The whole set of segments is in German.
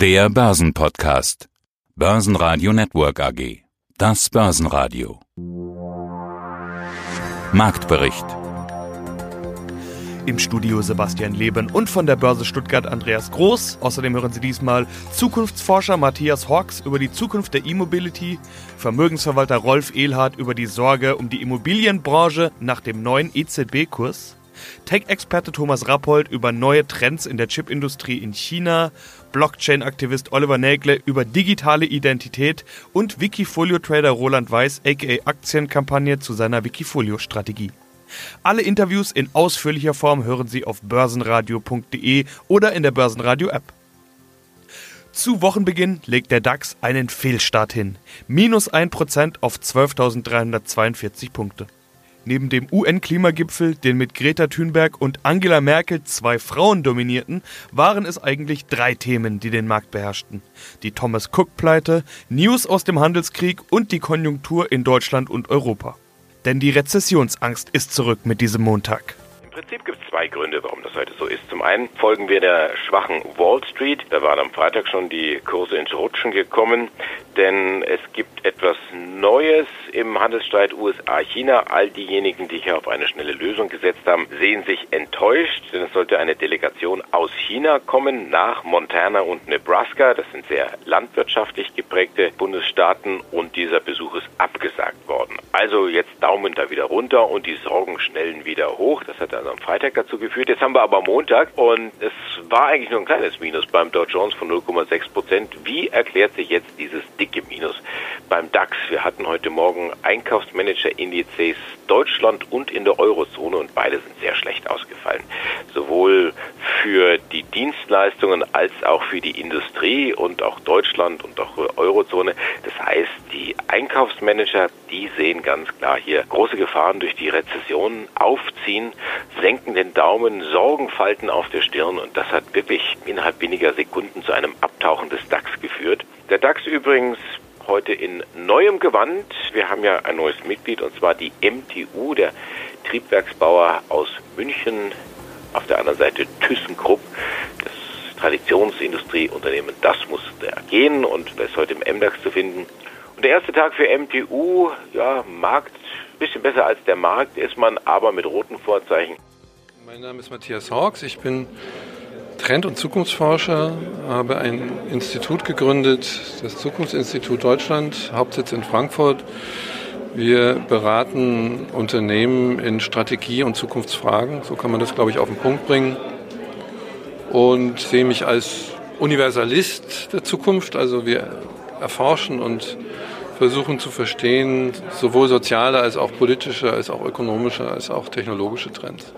Der Börsenpodcast. Börsenradio Network AG. Das Börsenradio. Marktbericht. Im Studio Sebastian Leben und von der Börse Stuttgart Andreas Groß. Außerdem hören Sie diesmal Zukunftsforscher Matthias Hawks über die Zukunft der E-Mobility, Vermögensverwalter Rolf Ehlhardt über die Sorge um die Immobilienbranche nach dem neuen EZB-Kurs, Tech-Experte Thomas Rappold über neue Trends in der Chipindustrie in China, Blockchain-Aktivist Oliver Nägle über digitale Identität und Wikifolio-Trader Roland Weiß aka Aktienkampagne zu seiner Wikifolio-Strategie. Alle Interviews in ausführlicher Form hören Sie auf börsenradio.de oder in der Börsenradio-App. Zu Wochenbeginn legt der DAX einen Fehlstart hin. Minus 1% auf 12.342 Punkte. Neben dem UN-Klimagipfel, den mit Greta Thunberg und Angela Merkel zwei Frauen dominierten, waren es eigentlich drei Themen, die den Markt beherrschten. Die Thomas Cook-Pleite, News aus dem Handelskrieg und die Konjunktur in Deutschland und Europa. Denn die Rezessionsangst ist zurück mit diesem Montag. Prinzip gibt es zwei Gründe, warum das heute so ist. Zum einen folgen wir der schwachen Wall Street. Da waren am Freitag schon die Kurse ins Rutschen gekommen, denn es gibt etwas Neues im Handelsstreit USA-China. All diejenigen, die hier auf eine schnelle Lösung gesetzt haben, sehen sich enttäuscht, denn es sollte eine Delegation aus China kommen nach Montana und Nebraska. Das sind sehr landwirtschaftlich geprägte Bundesstaaten und dieser Besuch ist abgesagt worden. Also jetzt Daumen da wieder runter und die Sorgen schnellen wieder hoch. Das hat also am Freitag dazu geführt. Jetzt haben wir aber Montag und es war eigentlich nur ein kleines Minus beim Dow Jones von 0,6 Prozent. Wie erklärt sich jetzt dieses dicke Minus beim DAX? Wir hatten heute Morgen Einkaufsmanager-Indizes Deutschland und in der Eurozone und beide sind sehr schlecht ausgefallen. Sowohl für die Dienstleistungen als auch für die Industrie und auch Deutschland und auch Eurozone. Das heißt, die Einkaufsmanager, die sehen ganz klar hier große Gefahren durch die Rezession aufziehen, senken den Daumen, Sorgenfalten auf der Stirn und das hat wirklich innerhalb weniger Sekunden zu einem Abtauchen des DAX geführt. Der DAX übrigens heute in neuem Gewand. Wir haben ja ein neues Mitglied und zwar die MTU, der Triebwerksbauer aus München. Auf der anderen Seite ThyssenKrupp, das Traditionsindustrieunternehmen. Das muss gehen und ist heute im MDAX zu finden. Und der erste Tag für MTU, ja, Markt, bisschen besser als der Markt ist man, aber mit roten Vorzeichen. Mein Name ist Matthias Hawks, ich bin Trend- und Zukunftsforscher, habe ein Institut gegründet, das Zukunftsinstitut Deutschland, Hauptsitz in Frankfurt. Wir beraten Unternehmen in Strategie- und Zukunftsfragen, so kann man das, glaube ich, auf den Punkt bringen. Und sehe mich als Universalist der Zukunft, also wir erforschen und versuchen zu verstehen, sowohl soziale als auch politische, als auch ökonomische, als auch technologische Trends.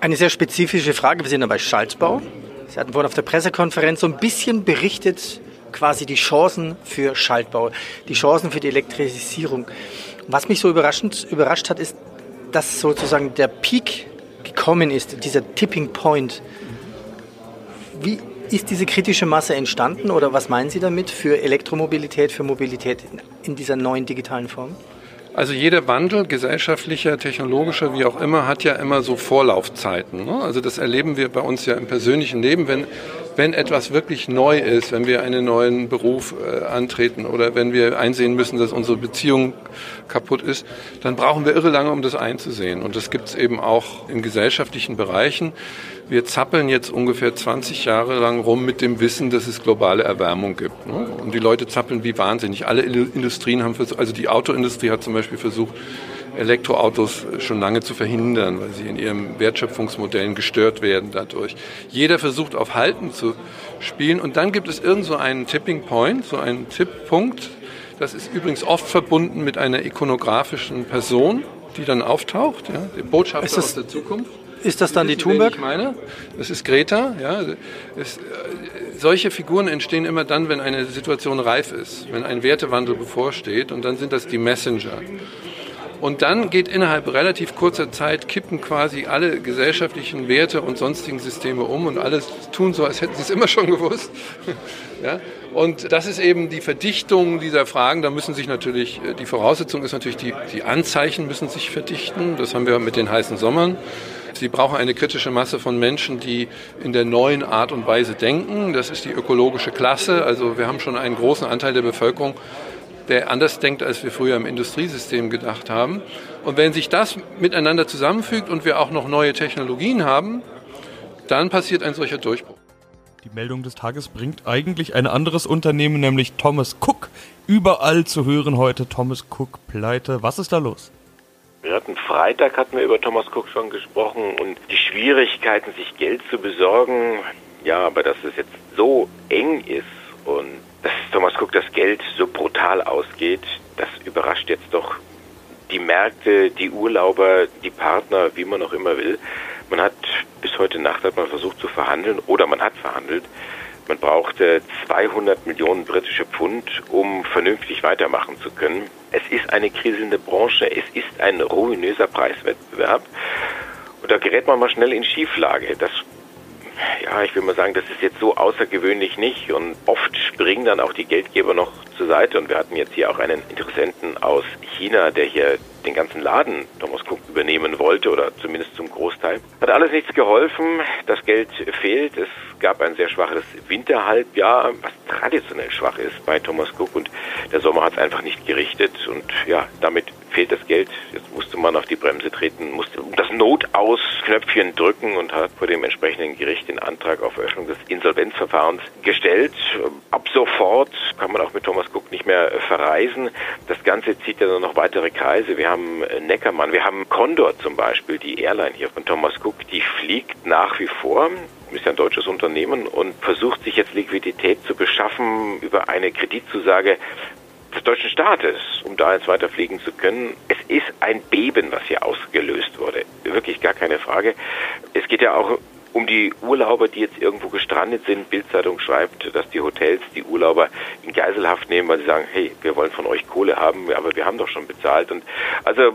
Eine sehr spezifische Frage. Wir sind ja bei Schaltbau. Sie hatten vorhin auf der Pressekonferenz so ein bisschen berichtet, quasi die Chancen für Schaltbau, die Chancen für die Elektrisierung. Was mich so überraschend, überrascht hat, ist, dass sozusagen der Peak gekommen ist, dieser Tipping Point. Wie ist diese kritische Masse entstanden oder was meinen Sie damit für Elektromobilität, für Mobilität in dieser neuen digitalen Form? Also jeder Wandel, gesellschaftlicher, technologischer, wie auch immer, hat ja immer so Vorlaufzeiten. Ne? Also das erleben wir bei uns ja im persönlichen Leben, wenn, wenn etwas wirklich neu ist, wenn wir einen neuen Beruf äh, antreten oder wenn wir einsehen müssen, dass unsere Beziehung kaputt ist, dann brauchen wir irre lange, um das einzusehen. Und das gibt es eben auch in gesellschaftlichen Bereichen. Wir zappeln jetzt ungefähr 20 Jahre lang rum mit dem Wissen, dass es globale Erwärmung gibt. Ne? Und die Leute zappeln wie wahnsinnig. Alle Industrien haben versucht, also die Autoindustrie hat zum Beispiel versucht, Elektroautos schon lange zu verhindern, weil sie in ihren Wertschöpfungsmodellen gestört werden dadurch. Jeder versucht auf Halten zu spielen und dann gibt es irgend so einen Tipping Point, so einen Tipppunkt. Das ist übrigens oft verbunden mit einer ikonografischen Person, die dann auftaucht, ja, der Botschafter aus der Zukunft. Ist das dann die Thunberg? Ich meine, das ist Greta. Ja. Es, äh, solche Figuren entstehen immer dann, wenn eine Situation reif ist, wenn ein Wertewandel bevorsteht und dann sind das die Messenger. Und dann geht innerhalb relativ kurzer Zeit, kippen quasi alle gesellschaftlichen Werte und sonstigen Systeme um und alles tun so, als hätten sie es immer schon gewusst. ja? Und das ist eben die Verdichtung dieser Fragen. Da müssen sich natürlich, äh, die Voraussetzung ist natürlich, die, die Anzeichen müssen sich verdichten. Das haben wir mit den heißen Sommern Sie brauchen eine kritische Masse von Menschen, die in der neuen Art und Weise denken. Das ist die ökologische Klasse. Also wir haben schon einen großen Anteil der Bevölkerung, der anders denkt, als wir früher im Industriesystem gedacht haben. Und wenn sich das miteinander zusammenfügt und wir auch noch neue Technologien haben, dann passiert ein solcher Durchbruch. Die Meldung des Tages bringt eigentlich ein anderes Unternehmen, nämlich Thomas Cook. Überall zu hören heute Thomas Cook pleite. Was ist da los? Wir hatten Freitag hatten wir über Thomas Cook schon gesprochen und die Schwierigkeiten, sich Geld zu besorgen. Ja, aber dass es jetzt so eng ist und dass Thomas Cook das Geld so brutal ausgeht, das überrascht jetzt doch die Märkte, die Urlauber, die Partner, wie man auch immer will. Man hat bis heute Nacht hat man versucht zu verhandeln oder man hat verhandelt. Man brauchte 200 Millionen britische Pfund, um vernünftig weitermachen zu können. Es ist eine kriselnde Branche, es ist ein ruinöser Preiswettbewerb. Und da gerät man mal schnell in Schieflage. Das ja, ich will mal sagen, das ist jetzt so außergewöhnlich nicht. Und oft springen dann auch die Geldgeber noch zur Seite. Und wir hatten jetzt hier auch einen Interessenten aus China, der hier den ganzen Laden Thomas Cook übernehmen wollte oder zumindest zum Großteil. Hat alles nichts geholfen, das Geld fehlt, es gab ein sehr schwaches Winterhalbjahr, was traditionell schwach ist bei Thomas Cook. Und der Sommer hat es einfach nicht gerichtet. Und ja, damit fehlt das Geld. Jetzt musste man auf die Bremse treten, musste das Notausknöpfchen drücken und hat vor dem entsprechenden Gericht den Antrag auf Öffnung des Insolvenzverfahrens gestellt. Ab sofort kann man auch mit Thomas Cook nicht mehr verreisen. Das Ganze zieht ja nur noch weitere Kreise. Wir haben Neckermann, wir haben Condor zum Beispiel, die Airline hier von Thomas Cook, die fliegt nach wie vor ist ja ein deutsches Unternehmen und versucht sich jetzt Liquidität zu beschaffen über eine Kreditzusage des deutschen Staates, um da jetzt weiterfliegen zu können. Es ist ein Beben, was hier ausgelöst wurde. Wirklich gar keine Frage. Es geht ja auch um die Urlauber, die jetzt irgendwo gestrandet sind. Bildzeitung schreibt, dass die Hotels die Urlauber in Geiselhaft nehmen, weil sie sagen, hey, wir wollen von euch Kohle haben, aber wir haben doch schon bezahlt. Und also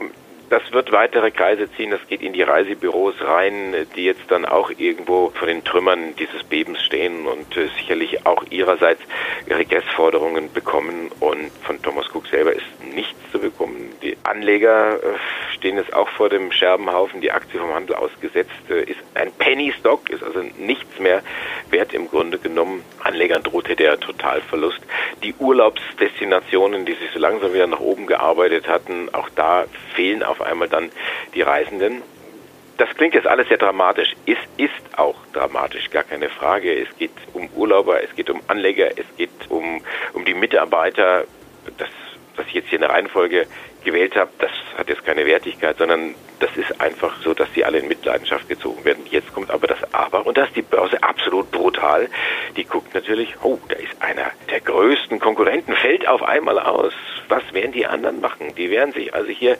das wird weitere Kreise ziehen, das geht in die Reisebüros rein, die jetzt dann auch irgendwo vor den Trümmern dieses Bebens stehen und äh, sicherlich auch ihrerseits ihre Guestforderungen bekommen. Und von Thomas Cook selber ist nichts zu bekommen. Die Anleger äh, stehen jetzt auch vor dem Scherbenhaufen. Die Aktie vom Handel ausgesetzt äh, ist ein Penny Stock, ist also nichts mehr wert im Grunde genommen. Anlegern drohte der Totalverlust. Die Urlaubsdestinationen, die sich so langsam wieder nach oben gearbeitet hatten, auch da fehlen auf einmal dann die Reisenden. Das klingt jetzt alles sehr dramatisch. Es ist auch dramatisch, gar keine Frage. Es geht um Urlauber, es geht um Anleger, es geht um, um die Mitarbeiter. Das, ich jetzt hier in der Reihenfolge gewählt habe, das hat jetzt keine Wertigkeit, sondern das ist einfach so, dass die alle in Mitleidenschaft gezogen werden. Jetzt kommt aber das Aber und da ist die Börse absolut brutal. Die guckt natürlich, oh, da ist einer der größten Konkurrenten, fällt auf einmal aus. Was werden die anderen machen? Die werden sich also hier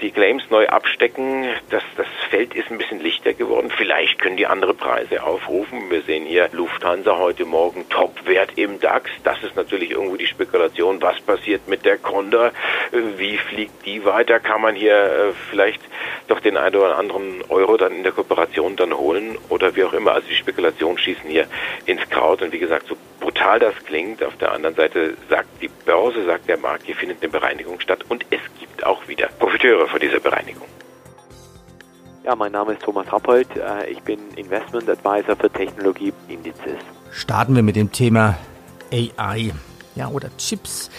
die Claims neu abstecken. Das, das Feld ist ein bisschen lichter geworden. Vielleicht können die andere Preise aufrufen. Wir sehen hier Lufthansa heute Morgen Topwert im DAX. Das ist natürlich irgendwo die Spekulation. Was passiert mit der Condor? Wie fliegt die weiter? Kann man hier äh, vielleicht doch den einen oder anderen Euro dann in der Kooperation dann holen oder wie auch immer. Also die Spekulationen schießen hier ins Kraut und wie gesagt, so brutal das klingt, auf der anderen Seite sagt die Börse, sagt der Markt, hier findet eine Bereinigung statt und es gibt auch wieder Profiteure von dieser Bereinigung. Ja, mein Name ist Thomas Rappold. Äh, ich bin Investment Advisor für Technologieindizes. Starten wir mit dem Thema AI ja, oder Chips.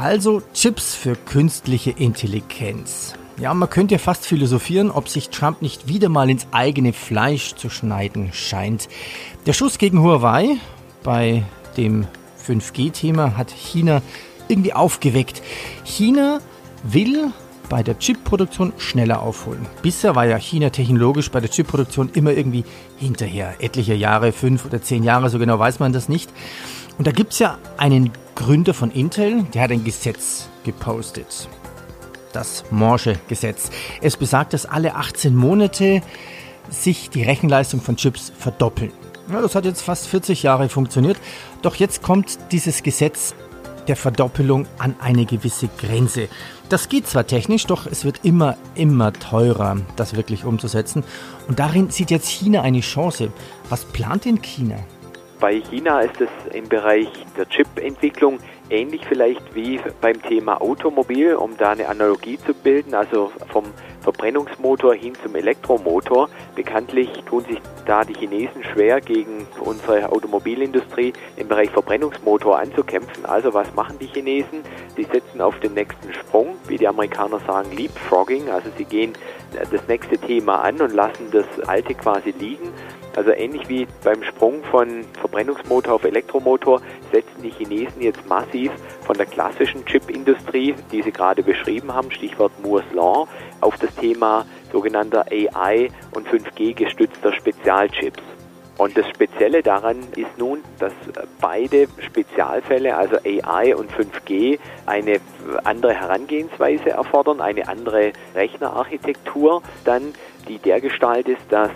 Also Chips für künstliche Intelligenz. Ja, man könnte ja fast philosophieren, ob sich Trump nicht wieder mal ins eigene Fleisch zu schneiden scheint. Der Schuss gegen Huawei bei dem 5G-Thema hat China irgendwie aufgeweckt. China will bei der Chipproduktion schneller aufholen. Bisher war ja China technologisch bei der Chipproduktion immer irgendwie hinterher. Etliche Jahre, fünf oder zehn Jahre, so genau weiß man das nicht. Und da gibt es ja einen Gründer von Intel, der hat ein Gesetz gepostet das Morsche-Gesetz. Es besagt, dass alle 18 Monate sich die Rechenleistung von Chips verdoppeln. Ja, das hat jetzt fast 40 Jahre funktioniert. Doch jetzt kommt dieses Gesetz der Verdoppelung an eine gewisse Grenze. Das geht zwar technisch, doch es wird immer, immer teurer, das wirklich umzusetzen. Und darin sieht jetzt China eine Chance. Was plant denn China? Bei China ist es im Bereich der Chip-Entwicklung ähnlich vielleicht wie beim Thema Automobil, um da eine Analogie zu bilden, also vom, Verbrennungsmotor hin zum Elektromotor. Bekanntlich tun sich da die Chinesen schwer gegen unsere Automobilindustrie im Bereich Verbrennungsmotor anzukämpfen. Also was machen die Chinesen? Die setzen auf den nächsten Sprung, wie die Amerikaner sagen, Leapfrogging. Also sie gehen das nächste Thema an und lassen das alte quasi liegen. Also ähnlich wie beim Sprung von Verbrennungsmotor auf Elektromotor setzen die Chinesen jetzt massiv von der klassischen Chipindustrie, die Sie gerade beschrieben haben, Stichwort Moore's Law, auf das Thema sogenannter AI und 5G gestützter Spezialchips. Und das Spezielle daran ist nun, dass beide Spezialfälle, also AI und 5G, eine andere Herangehensweise erfordern, eine andere Rechnerarchitektur dann, die dergestalt ist, dass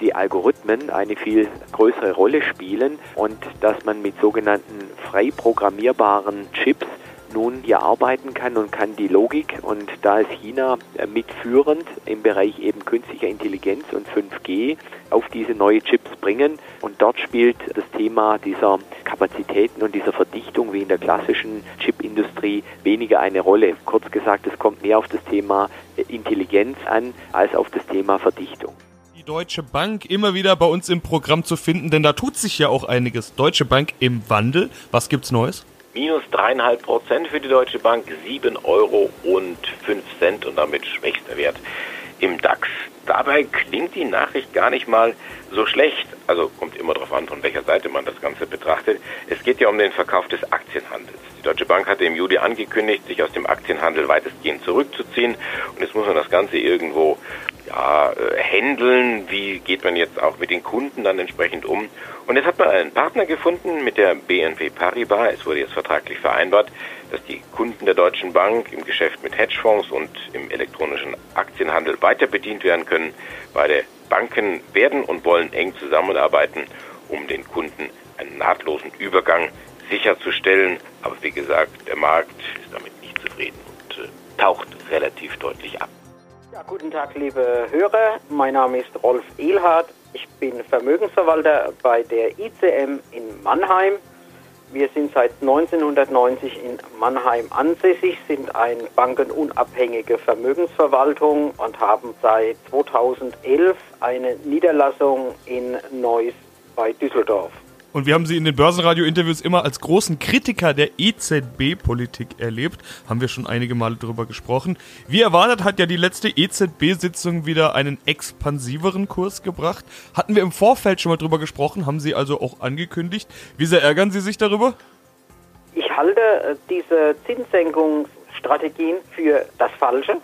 die Algorithmen eine viel größere Rolle spielen und dass man mit sogenannten frei programmierbaren Chips nun hier arbeiten kann und kann die Logik und da ist China äh, mitführend im Bereich eben künstlicher Intelligenz und 5G auf diese neue Chips bringen und dort spielt das Thema dieser Kapazitäten und dieser Verdichtung wie in der klassischen Chipindustrie weniger eine Rolle. Kurz gesagt, es kommt mehr auf das Thema äh, Intelligenz an als auf das Thema Verdichtung. Deutsche Bank immer wieder bei uns im Programm zu finden, denn da tut sich ja auch einiges. Deutsche Bank im Wandel. Was gibt's Neues? Minus dreieinhalb Prozent für die Deutsche Bank, sieben Euro und fünf Cent und damit schwächster Wert im DAX. Dabei klingt die Nachricht gar nicht mal so schlecht. Also kommt immer darauf an, von welcher Seite man das Ganze betrachtet. Es geht ja um den Verkauf des Aktienhandels. Die Deutsche Bank hatte im Juli angekündigt, sich aus dem Aktienhandel weitestgehend zurückzuziehen. Und jetzt muss man das Ganze irgendwo ja, äh, handeln, wie geht man jetzt auch mit den Kunden dann entsprechend um. Und jetzt hat man einen Partner gefunden mit der BNP Paribas. Es wurde jetzt vertraglich vereinbart, dass die Kunden der Deutschen Bank im Geschäft mit Hedgefonds und im elektronischen Aktienhandel weiter bedient werden können. Beide Banken werden und wollen eng zusammenarbeiten, um den Kunden einen nahtlosen Übergang sicherzustellen. Aber wie gesagt, der Markt ist damit nicht zufrieden und äh, taucht relativ deutlich ab. Ja, guten Tag, liebe Hörer. Mein Name ist Rolf Ehlhardt. Ich bin Vermögensverwalter bei der ICM in Mannheim. Wir sind seit 1990 in Mannheim ansässig, sind eine bankenunabhängige Vermögensverwaltung und haben seit 2011 eine Niederlassung in Neuss bei Düsseldorf. Und wir haben Sie in den Börsenradio-Interviews immer als großen Kritiker der EZB-Politik erlebt. Haben wir schon einige Male darüber gesprochen. Wie erwartet hat ja die letzte EZB-Sitzung wieder einen expansiveren Kurs gebracht. Hatten wir im Vorfeld schon mal drüber gesprochen, haben Sie also auch angekündigt. Wie sehr ärgern Sie sich darüber? Ich halte äh, diese Zinssenkungsstrategien für das Falsche.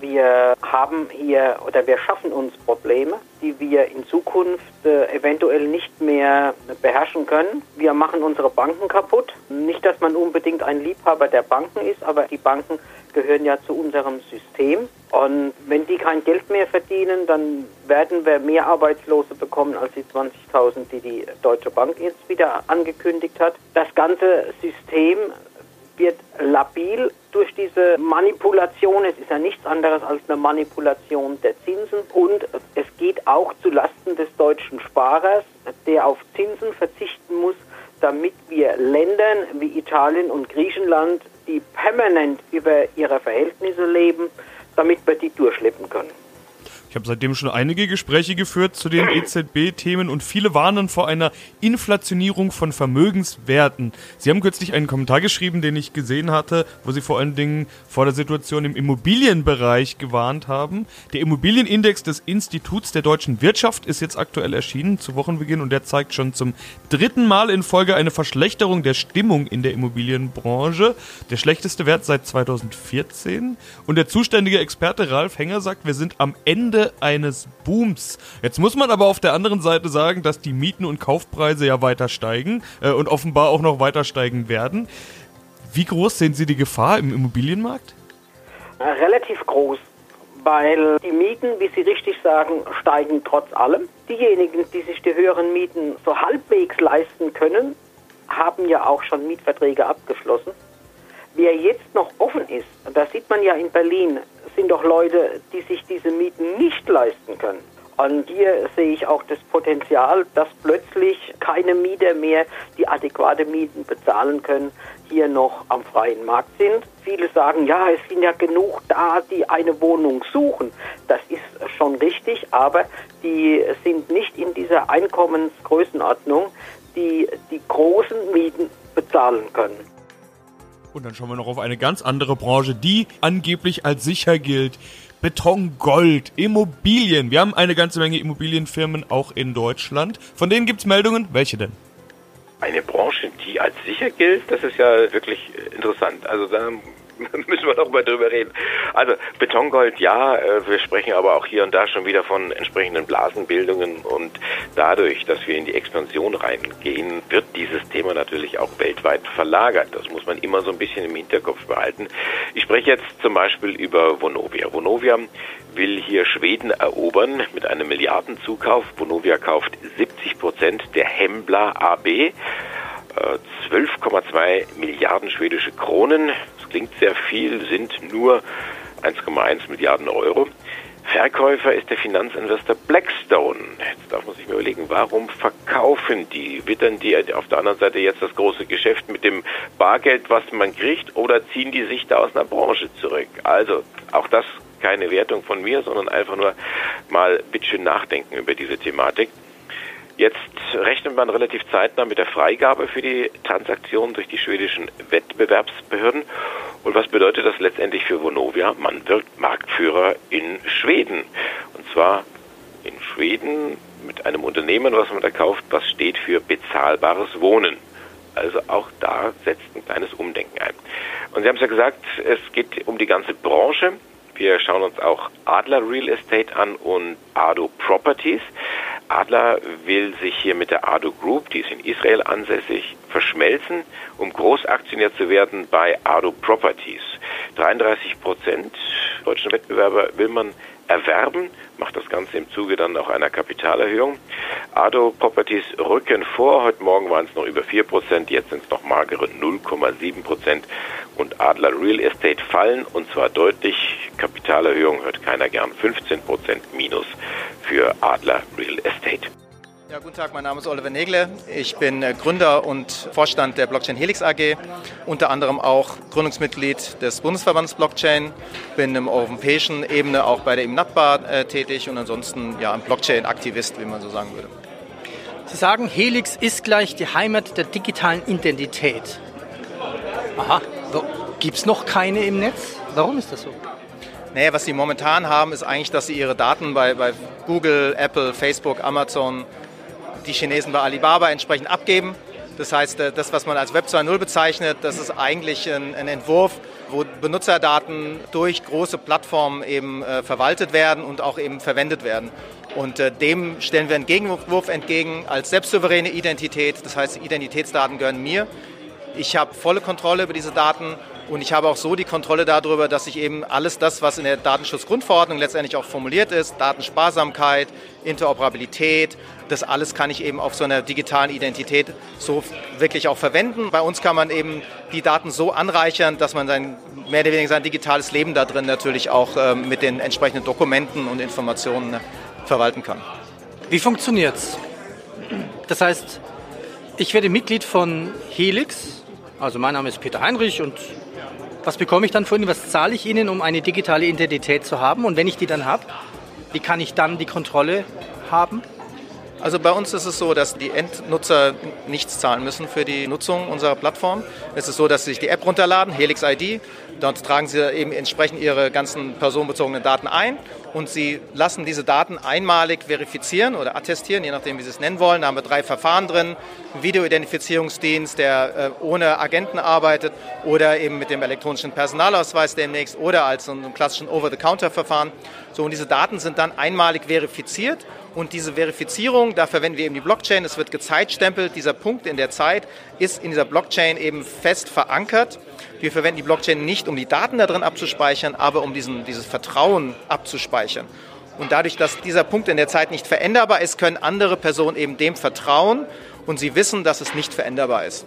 Wir haben hier oder wir schaffen uns Probleme, die wir in Zukunft äh, eventuell nicht mehr beherrschen können. Wir machen unsere Banken kaputt. Nicht, dass man unbedingt ein Liebhaber der Banken ist, aber die Banken gehören ja zu unserem System. Und wenn die kein Geld mehr verdienen, dann werden wir mehr Arbeitslose bekommen als die 20.000, die die Deutsche Bank jetzt wieder angekündigt hat. Das ganze System wird labil durch diese Manipulation. Es ist ja nichts anderes als eine Manipulation der Zinsen und es geht auch zu Lasten des deutschen Sparers, der auf Zinsen verzichten muss, damit wir Ländern wie Italien und Griechenland, die permanent über ihre Verhältnisse leben, damit wir die durchschleppen können. Ich habe seitdem schon einige Gespräche geführt zu den EZB-Themen und viele warnen vor einer Inflationierung von Vermögenswerten. Sie haben kürzlich einen Kommentar geschrieben, den ich gesehen hatte, wo Sie vor allen Dingen vor der Situation im Immobilienbereich gewarnt haben. Der Immobilienindex des Instituts der deutschen Wirtschaft ist jetzt aktuell erschienen zu Wochenbeginn und der zeigt schon zum dritten Mal in Folge eine Verschlechterung der Stimmung in der Immobilienbranche. Der schlechteste Wert seit 2014. Und der zuständige Experte Ralf Henger sagt, wir sind am Ende eines Booms. Jetzt muss man aber auf der anderen Seite sagen, dass die Mieten und Kaufpreise ja weiter steigen äh, und offenbar auch noch weiter steigen werden. Wie groß sehen Sie die Gefahr im Immobilienmarkt? Äh, relativ groß, weil die Mieten, wie Sie richtig sagen, steigen trotz allem. Diejenigen, die sich die höheren Mieten so halbwegs leisten können, haben ja auch schon Mietverträge abgeschlossen. Wer jetzt noch offen ist, da sieht man ja in Berlin, sind doch Leute, die sich diese Mieten nicht leisten können. Und hier sehe ich auch das Potenzial, dass plötzlich keine Mieter mehr, die adäquate Mieten bezahlen können, hier noch am freien Markt sind. Viele sagen, ja, es sind ja genug da, die eine Wohnung suchen. Das ist schon richtig, aber die sind nicht in dieser Einkommensgrößenordnung, die die großen Mieten bezahlen können. Und dann schauen wir noch auf eine ganz andere Branche, die angeblich als sicher gilt. Beton, Gold, Immobilien. Wir haben eine ganze Menge Immobilienfirmen auch in Deutschland. Von denen gibt es Meldungen. Welche denn? Eine Branche, die als sicher gilt, das ist ja wirklich interessant. Also da müssen wir doch mal drüber reden. Also Betongold, ja, äh, wir sprechen aber auch hier und da schon wieder von entsprechenden Blasenbildungen und dadurch, dass wir in die Expansion reingehen, wird dieses Thema natürlich auch weltweit verlagert. Das muss man immer so ein bisschen im Hinterkopf behalten. Ich spreche jetzt zum Beispiel über Vonovia. Vonovia will hier Schweden erobern mit einem Milliardenzukauf. Vonovia kauft 70 Prozent der Hembla AB. 12,2 Milliarden schwedische Kronen klingt sehr viel, sind nur 1,1 Milliarden Euro. Verkäufer ist der Finanzinvestor Blackstone. Jetzt darf man sich mal überlegen, warum verkaufen die? Wittern die auf der anderen Seite jetzt das große Geschäft mit dem Bargeld, was man kriegt, oder ziehen die sich da aus einer Branche zurück? Also, auch das keine Wertung von mir, sondern einfach nur mal ein bisschen nachdenken über diese Thematik. Jetzt rechnet man relativ zeitnah mit der Freigabe für die Transaktion durch die schwedischen Wettbewerbsbehörden. Und was bedeutet das letztendlich für Vonovia? Man wird Marktführer in Schweden. Und zwar in Schweden mit einem Unternehmen, was man da kauft, was steht für bezahlbares Wohnen. Also auch da setzt ein kleines Umdenken ein. Und Sie haben es ja gesagt, es geht um die ganze Branche. Wir schauen uns auch Adler Real Estate an und Ado Properties. Adler will sich hier mit der Ado Group, die ist in Israel ansässig, verschmelzen, um Großaktionär zu werden bei Ado Properties. 33 Prozent deutschen Wettbewerber will man erwerben, macht das Ganze im Zuge dann auch einer Kapitalerhöhung. Ado Properties rücken vor, heute Morgen waren es noch über 4 Prozent, jetzt sind es noch magere 0,7 Prozent und Adler Real Estate fallen und zwar deutlich. Kapitalerhöhung hört keiner gern, 15 Prozent minus für Adler Real Estate. Ja, guten Tag, mein Name ist Oliver Negle. Ich bin äh, Gründer und Vorstand der Blockchain Helix AG, unter anderem auch Gründungsmitglied des Bundesverbandes Blockchain, bin im europäischen Ebene auch bei der IMNATBA äh, tätig und ansonsten ja, ein Blockchain-Aktivist, wie man so sagen würde. Sie sagen, Helix ist gleich die Heimat der digitalen Identität. Aha, gibt es noch keine im Netz? Warum ist das so? Naja, was sie momentan haben, ist eigentlich, dass sie ihre Daten bei, bei Google, Apple, Facebook, Amazon, die Chinesen bei Alibaba entsprechend abgeben. Das heißt, äh, das, was man als Web 2.0 bezeichnet, das ist eigentlich ein, ein, Entwurf, wo Benutzerdaten durch große Plattformen eben äh, verwaltet werden und auch eben verwendet werden. Und äh, dem stellen wir einen Gegenwurf entgegen als selbstsouveräne Identität. Das heißt, Identitätsdaten gehören mir. Ich habe volle Kontrolle über diese Daten und ich habe auch so die Kontrolle darüber, dass ich eben alles das, was in der Datenschutzgrundverordnung letztendlich auch formuliert ist, Datensparsamkeit, Interoperabilität, das alles kann ich eben auf so einer digitalen Identität so wirklich auch verwenden. Bei uns kann man eben die Daten so anreichern, dass man sein, mehr oder weniger sein digitales Leben da drin natürlich auch ähm, mit den entsprechenden Dokumenten und Informationen verwalten kann. Wie funktioniert's? Das heißt, ich werde Mitglied von Helix, also mein Name ist Peter Heinrich und was bekomme ich dann von Ihnen? Was zahle ich Ihnen, um eine digitale Identität zu haben? Und wenn ich die dann habe, wie kann ich dann die Kontrolle haben? Also bei uns ist es so, dass die Endnutzer nichts zahlen müssen für die Nutzung unserer Plattform. Es ist so, dass sie sich die App runterladen, Helix ID. Dort tragen sie eben entsprechend ihre ganzen personenbezogenen Daten ein und sie lassen diese Daten einmalig verifizieren oder attestieren, je nachdem, wie sie es nennen wollen. Da haben wir drei Verfahren drin. Videoidentifizierungsdienst, der äh, ohne Agenten arbeitet oder eben mit dem elektronischen Personalausweis demnächst oder als so einem klassischen Over-the-Counter-Verfahren. So, und diese Daten sind dann einmalig verifiziert und diese Verifizierung, da verwenden wir eben die Blockchain. Es wird gezeitstempelt. Dieser Punkt in der Zeit ist in dieser Blockchain eben fest verankert. Wir verwenden die Blockchain nicht, um die Daten da drin abzuspeichern, aber um diesen, dieses Vertrauen abzuspeichern. Und dadurch, dass dieser Punkt in der Zeit nicht veränderbar ist, können andere Personen eben dem vertrauen und sie wissen, dass es nicht veränderbar ist.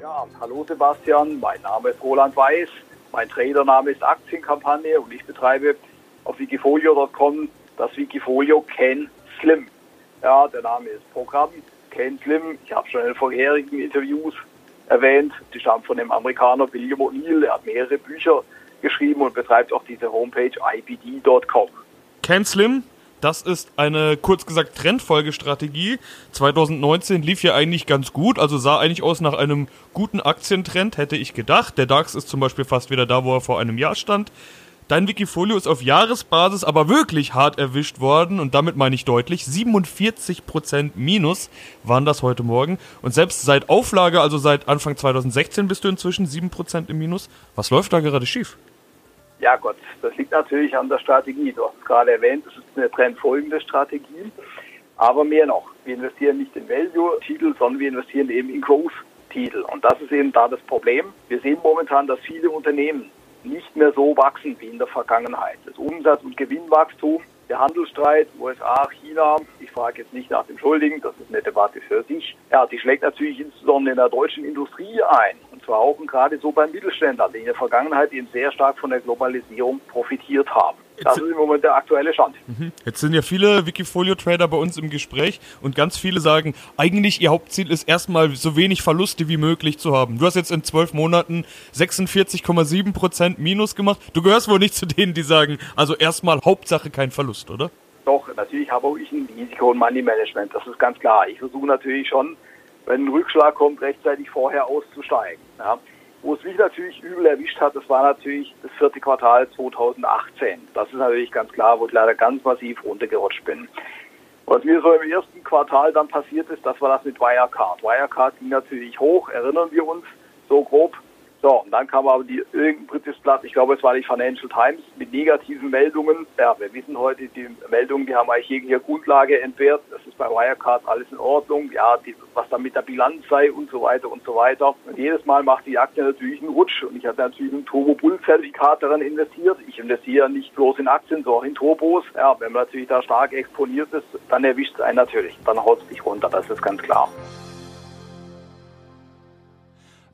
Ja, hallo Sebastian, mein Name ist Roland Weiß, mein Tradername ist Aktienkampagne und ich betreibe auf wikifolio.com das Wikifolio Ken Slim. Ja, der Name ist Programm. Ken Slim, ich habe schon in vorherigen Interviews erwähnt, die stammt von dem Amerikaner William O'Neill. Er hat mehrere Bücher geschrieben und betreibt auch diese Homepage ibd.com. Ken Slim, das ist eine, kurz gesagt, Trendfolgestrategie. 2019 lief ja eigentlich ganz gut, also sah eigentlich aus nach einem guten Aktientrend, hätte ich gedacht. Der DAX ist zum Beispiel fast wieder da, wo er vor einem Jahr stand. Dein Wikifolio ist auf Jahresbasis aber wirklich hart erwischt worden und damit meine ich deutlich. 47% Minus waren das heute Morgen. Und selbst seit Auflage, also seit Anfang 2016, bist du inzwischen 7% im Minus. Was läuft da gerade schief? Ja Gott, das liegt natürlich an der Strategie. Du hast es gerade erwähnt, es ist eine trendfolgende Strategie. Aber mehr noch, wir investieren nicht in Value-Titel, sondern wir investieren eben in Growth-Titel. Und das ist eben da das Problem. Wir sehen momentan, dass viele Unternehmen nicht mehr so wachsen wie in der Vergangenheit. Das Umsatz- und Gewinnwachstum, der Handelsstreit USA, China, ich frage jetzt nicht nach dem Schuldigen, das ist eine Debatte für sich. Ja, die schlägt natürlich insbesondere in der deutschen Industrie ein. Und gerade so beim Mittelständler, die in der Vergangenheit eben sehr stark von der Globalisierung profitiert haben. Das ist im Moment der aktuelle Stand. Mhm. Jetzt sind ja viele Wikifolio-Trader bei uns im Gespräch und ganz viele sagen, eigentlich ihr Hauptziel ist erstmal so wenig Verluste wie möglich zu haben. Du hast jetzt in zwölf Monaten 46,7 Prozent Minus gemacht. Du gehörst wohl nicht zu denen, die sagen, also erstmal Hauptsache kein Verlust, oder? Doch, natürlich habe auch ich ein Risiko- und Money-Management, das ist ganz klar. Ich versuche natürlich schon, wenn ein Rückschlag kommt, rechtzeitig vorher auszusteigen. Ja. Wo es mich natürlich übel erwischt hat, das war natürlich das vierte Quartal 2018. Das ist natürlich ganz klar, wo ich leider ganz massiv runtergerutscht bin. Was mir so im ersten Quartal dann passiert ist, das war das mit Wirecard. Wirecard ging natürlich hoch, erinnern wir uns, so grob so, und dann kam aber die, irgendein drittes Blatt, ich glaube, es war die Financial Times, mit negativen Meldungen. Ja, wir wissen heute, die Meldungen, die haben eigentlich jegliche Grundlage entbehrt. Das ist bei Wirecard alles in Ordnung. Ja, die, was da mit der Bilanz sei und so weiter und so weiter. Und jedes Mal macht die Aktie natürlich einen Rutsch. Und ich hatte natürlich ein Turbo-Bull-Zertifikat daran investiert. Ich investiere nicht bloß in Aktien, sondern in Turbos. Ja, wenn man natürlich da stark exponiert ist, dann erwischt es einen natürlich. Dann haut es dich runter, das ist ganz klar.